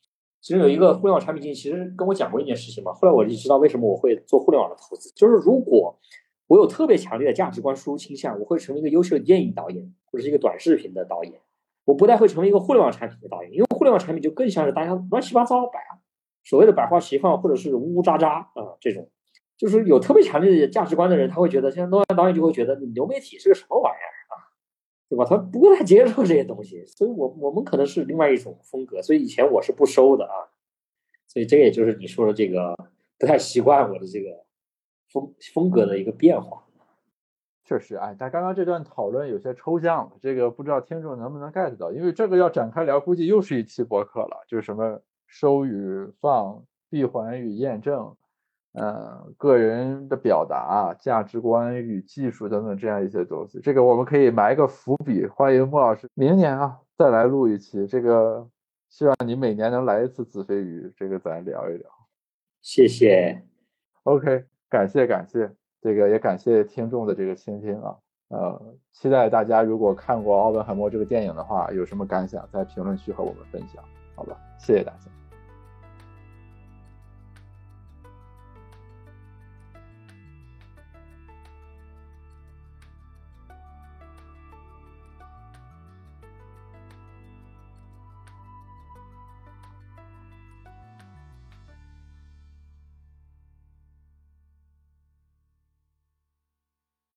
其实有一个互联网产品经理其实跟我讲过一件事情嘛。后来我就知道为什么我会做互联网的投资，就是如果我有特别强烈的价值观输入倾向，我会成为一个优秀的电影导演或者是一个短视频的导演，我不太会成为一个互联网产品的导演，因为互联网产品就更像是大家乱七八糟摆啊，所谓的百花齐放或者是呜呜喳喳啊这种。就是有特别强烈的价值观的人，他会觉得，像诺兰导演就会觉得流媒体是个什么玩意儿啊，对吧？他不太接受这些东西，所以我我们可能是另外一种风格，所以以前我是不收的啊，所以这也就是你说的这个不太习惯我的这个风风格的一个变化。确实，哎，但刚刚这段讨论有些抽象了，这个不知道听众能不能 get 到，因为这个要展开聊，估计又是一期博客了，就是什么收与放、闭环与验证。呃，个人的表达、价值观与技术等等这样一些东西，这个我们可以埋一个伏笔。欢迎莫老师明年啊再来录一期。这个希望你每年能来一次子非鱼，这个咱聊一聊。谢谢。OK，感谢感谢，这个也感谢听众的这个倾听啊。呃，期待大家如果看过《奥本海默》这个电影的话，有什么感想，在评论区和我们分享。好吧，谢谢大家。